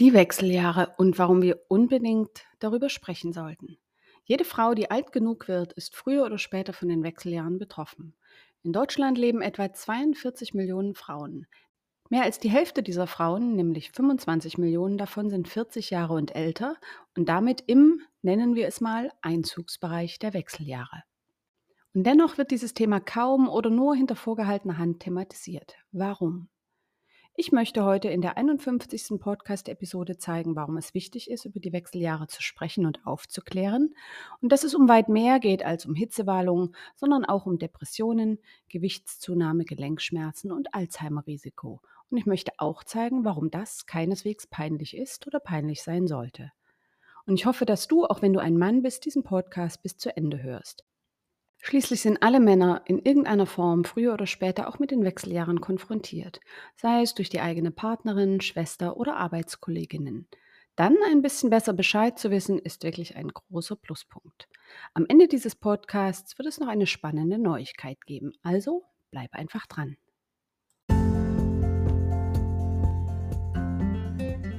Die Wechseljahre und warum wir unbedingt darüber sprechen sollten. Jede Frau, die alt genug wird, ist früher oder später von den Wechseljahren betroffen. In Deutschland leben etwa 42 Millionen Frauen. Mehr als die Hälfte dieser Frauen, nämlich 25 Millionen davon, sind 40 Jahre und älter und damit im, nennen wir es mal, Einzugsbereich der Wechseljahre. Und dennoch wird dieses Thema kaum oder nur hinter vorgehaltener Hand thematisiert. Warum? Ich möchte heute in der 51. Podcast-Episode zeigen, warum es wichtig ist, über die Wechseljahre zu sprechen und aufzuklären und dass es um weit mehr geht als um Hitzewallungen, sondern auch um Depressionen, Gewichtszunahme, Gelenkschmerzen und Alzheimer-Risiko. Und ich möchte auch zeigen, warum das keineswegs peinlich ist oder peinlich sein sollte. Und ich hoffe, dass du, auch wenn du ein Mann bist, diesen Podcast bis zu Ende hörst. Schließlich sind alle Männer in irgendeiner Form früher oder später auch mit den Wechseljahren konfrontiert, sei es durch die eigene Partnerin, Schwester oder Arbeitskolleginnen. Dann ein bisschen besser Bescheid zu wissen, ist wirklich ein großer Pluspunkt. Am Ende dieses Podcasts wird es noch eine spannende Neuigkeit geben, also bleib einfach dran.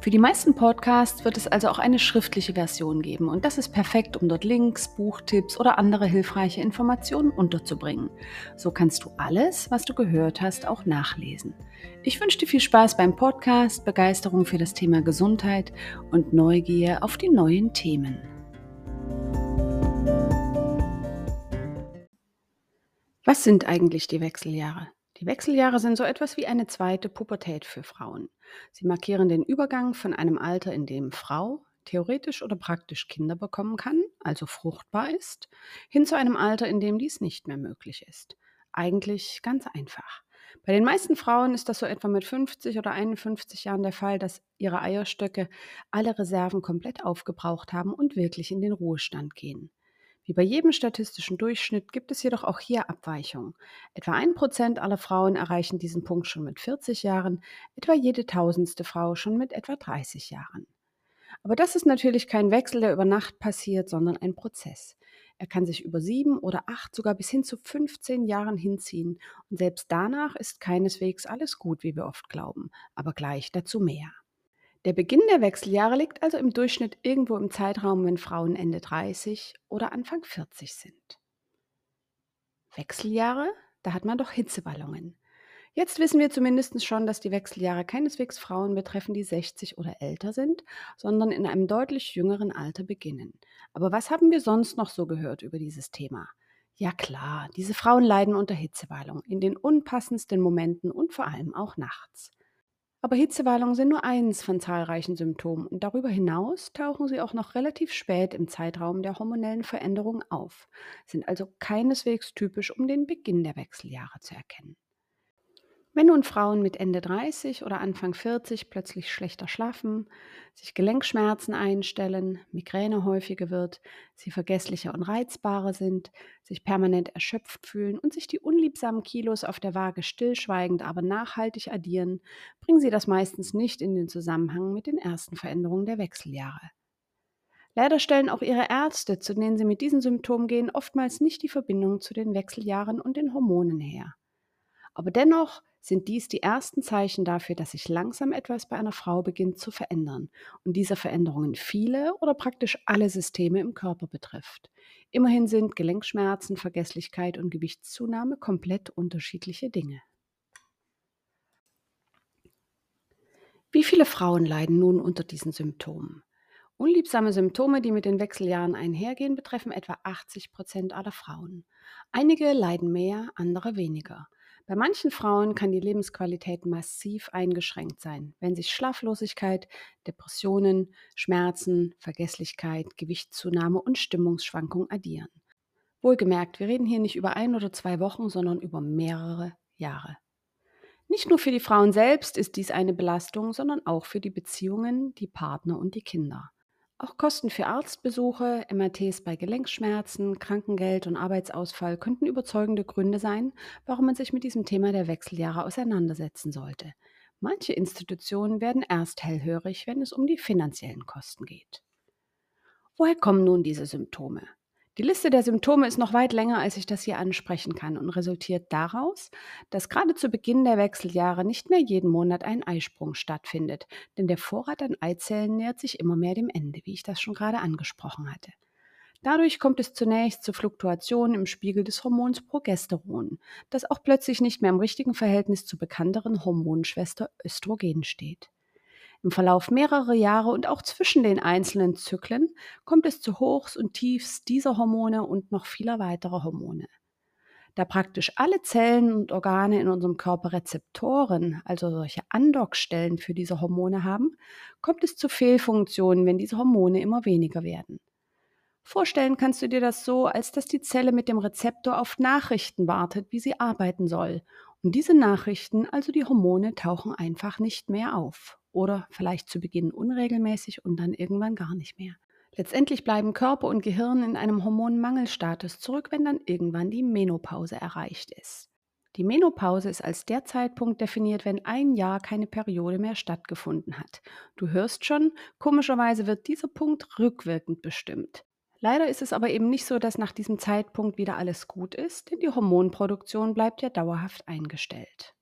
Für die meisten Podcasts wird es also auch eine schriftliche Version geben und das ist perfekt, um dort Links, Buchtipps oder andere hilfreiche Informationen unterzubringen. So kannst du alles, was du gehört hast, auch nachlesen. Ich wünsche dir viel Spaß beim Podcast, Begeisterung für das Thema Gesundheit und Neugier auf die neuen Themen. Was sind eigentlich die Wechseljahre? Die Wechseljahre sind so etwas wie eine zweite Pubertät für Frauen. Sie markieren den Übergang von einem Alter, in dem Frau theoretisch oder praktisch Kinder bekommen kann, also fruchtbar ist, hin zu einem Alter, in dem dies nicht mehr möglich ist. Eigentlich ganz einfach. Bei den meisten Frauen ist das so etwa mit 50 oder 51 Jahren der Fall, dass ihre Eierstöcke alle Reserven komplett aufgebraucht haben und wirklich in den Ruhestand gehen. Wie bei jedem statistischen Durchschnitt gibt es jedoch auch hier Abweichungen. Etwa ein Prozent aller Frauen erreichen diesen Punkt schon mit 40 Jahren, etwa jede tausendste Frau schon mit etwa 30 Jahren. Aber das ist natürlich kein Wechsel, der über Nacht passiert, sondern ein Prozess. Er kann sich über sieben oder acht, sogar bis hin zu 15 Jahren hinziehen. Und selbst danach ist keineswegs alles gut, wie wir oft glauben. Aber gleich dazu mehr. Der Beginn der Wechseljahre liegt also im Durchschnitt irgendwo im Zeitraum, wenn Frauen Ende 30 oder Anfang 40 sind. Wechseljahre, da hat man doch Hitzewallungen. Jetzt wissen wir zumindest schon, dass die Wechseljahre keineswegs Frauen betreffen, die 60 oder älter sind, sondern in einem deutlich jüngeren Alter beginnen. Aber was haben wir sonst noch so gehört über dieses Thema? Ja klar, diese Frauen leiden unter Hitzewallung in den unpassendsten Momenten und vor allem auch nachts. Aber Hitzewallungen sind nur eins von zahlreichen Symptomen und darüber hinaus tauchen sie auch noch relativ spät im Zeitraum der hormonellen Veränderung auf, sind also keineswegs typisch, um den Beginn der Wechseljahre zu erkennen. Wenn nun Frauen mit Ende 30 oder Anfang 40 plötzlich schlechter schlafen, sich Gelenkschmerzen einstellen, Migräne häufiger wird, sie vergesslicher und reizbarer sind, sich permanent erschöpft fühlen und sich die unliebsamen Kilos auf der Waage stillschweigend, aber nachhaltig addieren, bringen sie das meistens nicht in den Zusammenhang mit den ersten Veränderungen der Wechseljahre. Leider stellen auch ihre Ärzte, zu denen sie mit diesen Symptomen gehen, oftmals nicht die Verbindung zu den Wechseljahren und den Hormonen her. Aber dennoch sind dies die ersten Zeichen dafür, dass sich langsam etwas bei einer Frau beginnt zu verändern und diese Veränderungen viele oder praktisch alle Systeme im Körper betrifft. Immerhin sind Gelenkschmerzen, Vergesslichkeit und Gewichtszunahme komplett unterschiedliche Dinge. Wie viele Frauen leiden nun unter diesen Symptomen? Unliebsame Symptome, die mit den Wechseljahren einhergehen, betreffen etwa 80 Prozent aller Frauen. Einige leiden mehr, andere weniger. Bei manchen Frauen kann die Lebensqualität massiv eingeschränkt sein, wenn sich Schlaflosigkeit, Depressionen, Schmerzen, Vergesslichkeit, Gewichtszunahme und Stimmungsschwankungen addieren. Wohlgemerkt, wir reden hier nicht über ein oder zwei Wochen, sondern über mehrere Jahre. Nicht nur für die Frauen selbst ist dies eine Belastung, sondern auch für die Beziehungen, die Partner und die Kinder. Auch Kosten für Arztbesuche, MRTs bei Gelenkschmerzen, Krankengeld und Arbeitsausfall könnten überzeugende Gründe sein, warum man sich mit diesem Thema der Wechseljahre auseinandersetzen sollte. Manche Institutionen werden erst hellhörig, wenn es um die finanziellen Kosten geht. Woher kommen nun diese Symptome? Die Liste der Symptome ist noch weit länger, als ich das hier ansprechen kann und resultiert daraus, dass gerade zu Beginn der Wechseljahre nicht mehr jeden Monat ein Eisprung stattfindet, denn der Vorrat an Eizellen nähert sich immer mehr dem Ende, wie ich das schon gerade angesprochen hatte. Dadurch kommt es zunächst zu Fluktuationen im Spiegel des Hormons Progesteron, das auch plötzlich nicht mehr im richtigen Verhältnis zur bekannteren Hormonschwester Östrogen steht. Im Verlauf mehrerer Jahre und auch zwischen den einzelnen Zyklen kommt es zu Hochs und Tiefs dieser Hormone und noch vieler weiterer Hormone. Da praktisch alle Zellen und Organe in unserem Körper Rezeptoren, also solche Andockstellen für diese Hormone haben, kommt es zu Fehlfunktionen, wenn diese Hormone immer weniger werden. Vorstellen kannst du dir das so, als dass die Zelle mit dem Rezeptor auf Nachrichten wartet, wie sie arbeiten soll. Und diese Nachrichten, also die Hormone, tauchen einfach nicht mehr auf oder vielleicht zu Beginn unregelmäßig und dann irgendwann gar nicht mehr. Letztendlich bleiben Körper und Gehirn in einem Hormonmangelstatus zurück, wenn dann irgendwann die Menopause erreicht ist. Die Menopause ist als der Zeitpunkt definiert, wenn ein Jahr keine Periode mehr stattgefunden hat. Du hörst schon, komischerweise wird dieser Punkt rückwirkend bestimmt. Leider ist es aber eben nicht so, dass nach diesem Zeitpunkt wieder alles gut ist, denn die Hormonproduktion bleibt ja dauerhaft eingestellt.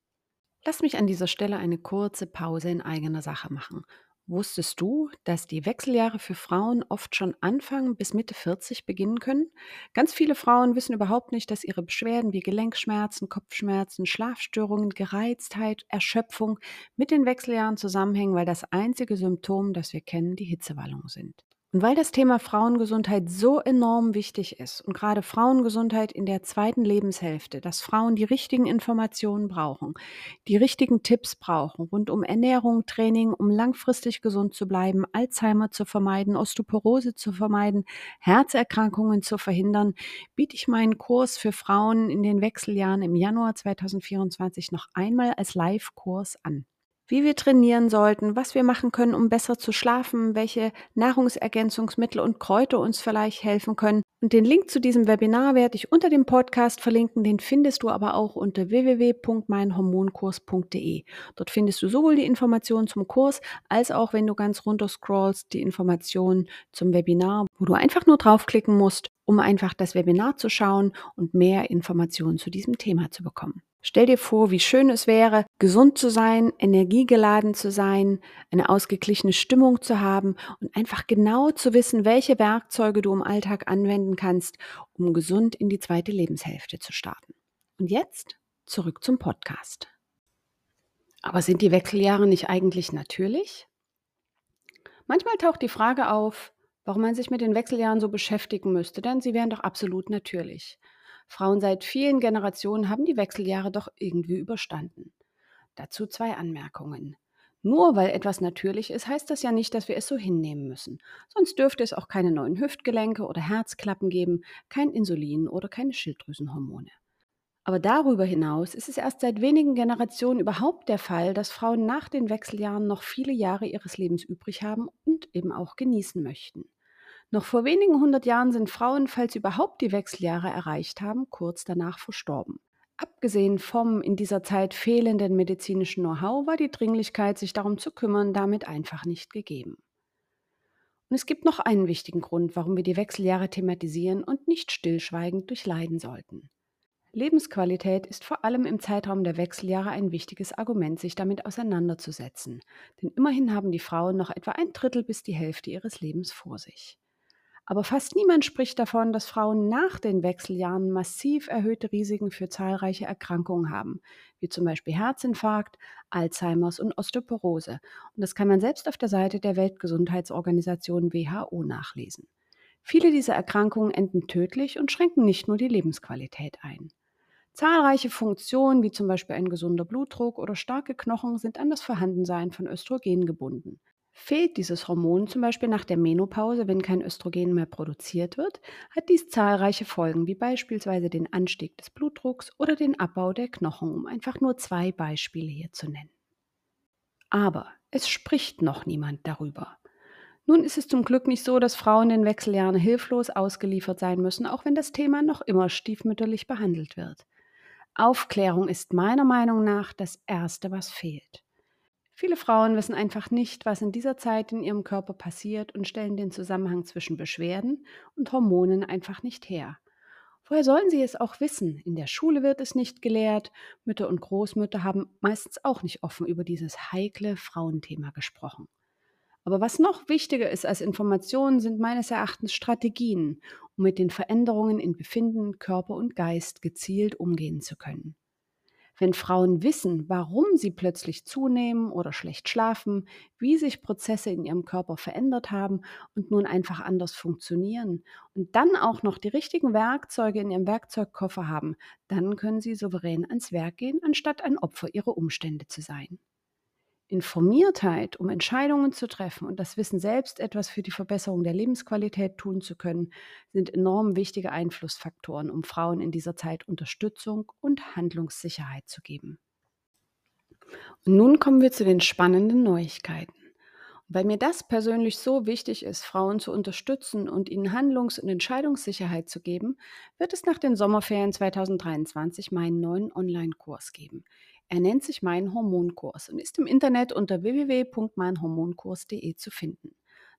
Lass mich an dieser Stelle eine kurze Pause in eigener Sache machen. Wusstest du, dass die Wechseljahre für Frauen oft schon Anfang bis Mitte 40 beginnen können? Ganz viele Frauen wissen überhaupt nicht, dass ihre Beschwerden wie Gelenkschmerzen, Kopfschmerzen, Schlafstörungen, Gereiztheit, Erschöpfung mit den Wechseljahren zusammenhängen, weil das einzige Symptom, das wir kennen, die Hitzewallungen sind. Und weil das Thema Frauengesundheit so enorm wichtig ist und gerade Frauengesundheit in der zweiten Lebenshälfte, dass Frauen die richtigen Informationen brauchen, die richtigen Tipps brauchen rund um Ernährung, Training, um langfristig gesund zu bleiben, Alzheimer zu vermeiden, Osteoporose zu vermeiden, Herzerkrankungen zu verhindern, biete ich meinen Kurs für Frauen in den Wechseljahren im Januar 2024 noch einmal als Live-Kurs an wie wir trainieren sollten, was wir machen können, um besser zu schlafen, welche Nahrungsergänzungsmittel und Kräuter uns vielleicht helfen können. Und den Link zu diesem Webinar werde ich unter dem Podcast verlinken. Den findest du aber auch unter www.meinhormonkurs.de. Dort findest du sowohl die Informationen zum Kurs als auch, wenn du ganz runter scrollst, die Informationen zum Webinar, wo du einfach nur draufklicken musst, um einfach das Webinar zu schauen und mehr Informationen zu diesem Thema zu bekommen. Stell dir vor, wie schön es wäre, gesund zu sein, energiegeladen zu sein, eine ausgeglichene Stimmung zu haben und einfach genau zu wissen, welche Werkzeuge du im Alltag anwenden kannst, um gesund in die zweite Lebenshälfte zu starten. Und jetzt zurück zum Podcast. Aber sind die Wechseljahre nicht eigentlich natürlich? Manchmal taucht die Frage auf, warum man sich mit den Wechseljahren so beschäftigen müsste, denn sie wären doch absolut natürlich. Frauen seit vielen Generationen haben die Wechseljahre doch irgendwie überstanden. Dazu zwei Anmerkungen. Nur weil etwas natürlich ist, heißt das ja nicht, dass wir es so hinnehmen müssen. Sonst dürfte es auch keine neuen Hüftgelenke oder Herzklappen geben, kein Insulin oder keine Schilddrüsenhormone. Aber darüber hinaus ist es erst seit wenigen Generationen überhaupt der Fall, dass Frauen nach den Wechseljahren noch viele Jahre ihres Lebens übrig haben und eben auch genießen möchten. Noch vor wenigen hundert Jahren sind Frauen, falls überhaupt die Wechseljahre erreicht haben, kurz danach verstorben. Abgesehen vom in dieser Zeit fehlenden medizinischen Know-how war die Dringlichkeit, sich darum zu kümmern, damit einfach nicht gegeben. Und es gibt noch einen wichtigen Grund, warum wir die Wechseljahre thematisieren und nicht stillschweigend durchleiden sollten. Lebensqualität ist vor allem im Zeitraum der Wechseljahre ein wichtiges Argument, sich damit auseinanderzusetzen. Denn immerhin haben die Frauen noch etwa ein Drittel bis die Hälfte ihres Lebens vor sich. Aber fast niemand spricht davon, dass Frauen nach den Wechseljahren massiv erhöhte Risiken für zahlreiche Erkrankungen haben, wie zum Beispiel Herzinfarkt, Alzheimers und Osteoporose. Und das kann man selbst auf der Seite der Weltgesundheitsorganisation WHO nachlesen. Viele dieser Erkrankungen enden tödlich und schränken nicht nur die Lebensqualität ein. Zahlreiche Funktionen, wie zum Beispiel ein gesunder Blutdruck oder starke Knochen, sind an das Vorhandensein von Östrogen gebunden. Fehlt dieses Hormon zum Beispiel nach der Menopause, wenn kein Östrogen mehr produziert wird, hat dies zahlreiche Folgen, wie beispielsweise den Anstieg des Blutdrucks oder den Abbau der Knochen, um einfach nur zwei Beispiele hier zu nennen. Aber es spricht noch niemand darüber. Nun ist es zum Glück nicht so, dass Frauen in Wechseljahren hilflos ausgeliefert sein müssen, auch wenn das Thema noch immer stiefmütterlich behandelt wird. Aufklärung ist meiner Meinung nach das Erste, was fehlt. Viele Frauen wissen einfach nicht, was in dieser Zeit in ihrem Körper passiert und stellen den Zusammenhang zwischen Beschwerden und Hormonen einfach nicht her. Woher sollen sie es auch wissen? In der Schule wird es nicht gelehrt. Mütter und Großmütter haben meistens auch nicht offen über dieses heikle Frauenthema gesprochen. Aber was noch wichtiger ist als Informationen, sind meines Erachtens Strategien, um mit den Veränderungen in Befinden, Körper und Geist gezielt umgehen zu können. Wenn Frauen wissen, warum sie plötzlich zunehmen oder schlecht schlafen, wie sich Prozesse in ihrem Körper verändert haben und nun einfach anders funktionieren und dann auch noch die richtigen Werkzeuge in ihrem Werkzeugkoffer haben, dann können sie souverän ans Werk gehen, anstatt ein Opfer ihrer Umstände zu sein. Informiertheit, um Entscheidungen zu treffen und das Wissen selbst etwas für die Verbesserung der Lebensqualität tun zu können, sind enorm wichtige Einflussfaktoren, um Frauen in dieser Zeit Unterstützung und Handlungssicherheit zu geben. Und nun kommen wir zu den spannenden Neuigkeiten. Weil mir das persönlich so wichtig ist, Frauen zu unterstützen und ihnen Handlungs- und Entscheidungssicherheit zu geben, wird es nach den Sommerferien 2023 meinen neuen Online-Kurs geben. Er nennt sich Mein Hormonkurs und ist im Internet unter www.meinhormonkurs.de zu finden.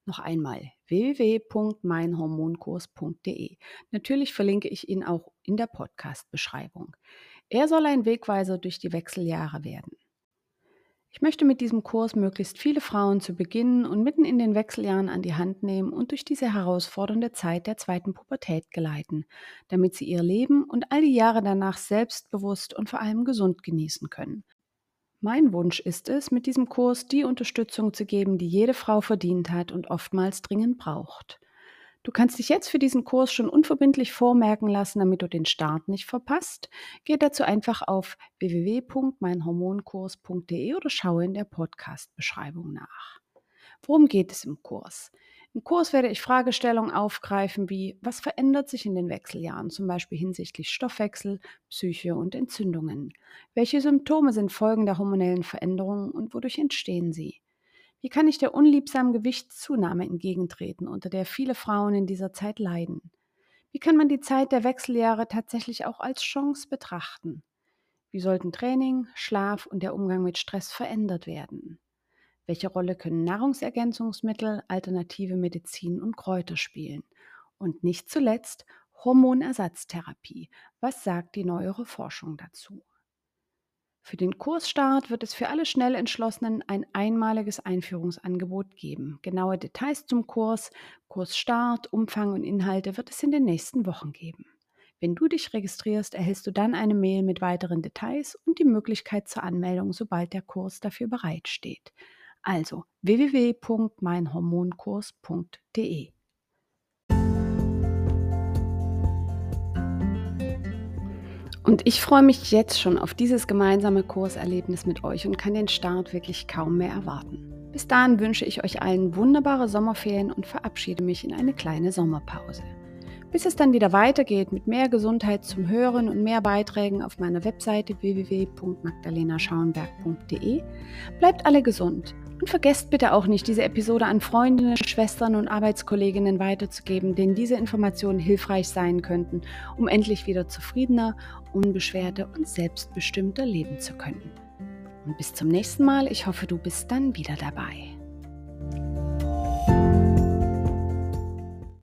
Noch einmal www.meinhormonkurs.de. Natürlich verlinke ich ihn auch in der Podcast-Beschreibung. Er soll ein Wegweiser durch die Wechseljahre werden. Ich möchte mit diesem Kurs möglichst viele Frauen zu Beginn und mitten in den Wechseljahren an die Hand nehmen und durch diese herausfordernde Zeit der zweiten Pubertät geleiten, damit sie ihr Leben und all die Jahre danach selbstbewusst und vor allem gesund genießen können. Mein Wunsch ist es, mit diesem Kurs die Unterstützung zu geben, die jede Frau verdient hat und oftmals dringend braucht. Du kannst dich jetzt für diesen Kurs schon unverbindlich vormerken lassen, damit du den Start nicht verpasst. Geh dazu einfach auf www.meinhormonkurs.de oder schaue in der Podcast-Beschreibung nach. Worum geht es im Kurs? Im Kurs werde ich Fragestellungen aufgreifen wie, was verändert sich in den Wechseljahren, zum Beispiel hinsichtlich Stoffwechsel, Psyche und Entzündungen? Welche Symptome sind Folgen der hormonellen Veränderungen und wodurch entstehen sie? Wie kann ich der unliebsamen Gewichtszunahme entgegentreten, unter der viele Frauen in dieser Zeit leiden? Wie kann man die Zeit der Wechseljahre tatsächlich auch als Chance betrachten? Wie sollten Training, Schlaf und der Umgang mit Stress verändert werden? Welche Rolle können Nahrungsergänzungsmittel, alternative Medizin und Kräuter spielen? Und nicht zuletzt Hormonersatztherapie. Was sagt die neuere Forschung dazu? Für den Kursstart wird es für alle schnell Entschlossenen ein einmaliges Einführungsangebot geben. Genaue Details zum Kurs, Kursstart, Umfang und Inhalte wird es in den nächsten Wochen geben. Wenn du dich registrierst, erhältst du dann eine Mail mit weiteren Details und die Möglichkeit zur Anmeldung, sobald der Kurs dafür bereitsteht. Also www.meinhormonkurs.de Und ich freue mich jetzt schon auf dieses gemeinsame Kurserlebnis mit euch und kann den Start wirklich kaum mehr erwarten. Bis dahin wünsche ich euch allen wunderbare Sommerferien und verabschiede mich in eine kleine Sommerpause. Bis es dann wieder weitergeht mit mehr Gesundheit zum Hören und mehr Beiträgen auf meiner Webseite www.magdalenaschauenberg.de, bleibt alle gesund und vergesst bitte auch nicht, diese Episode an Freundinnen, Schwestern und Arbeitskolleginnen weiterzugeben, denen diese Informationen hilfreich sein könnten, um endlich wieder zufriedener, unbeschwerter und selbstbestimmter leben zu können. Und bis zum nächsten Mal, ich hoffe, du bist dann wieder dabei.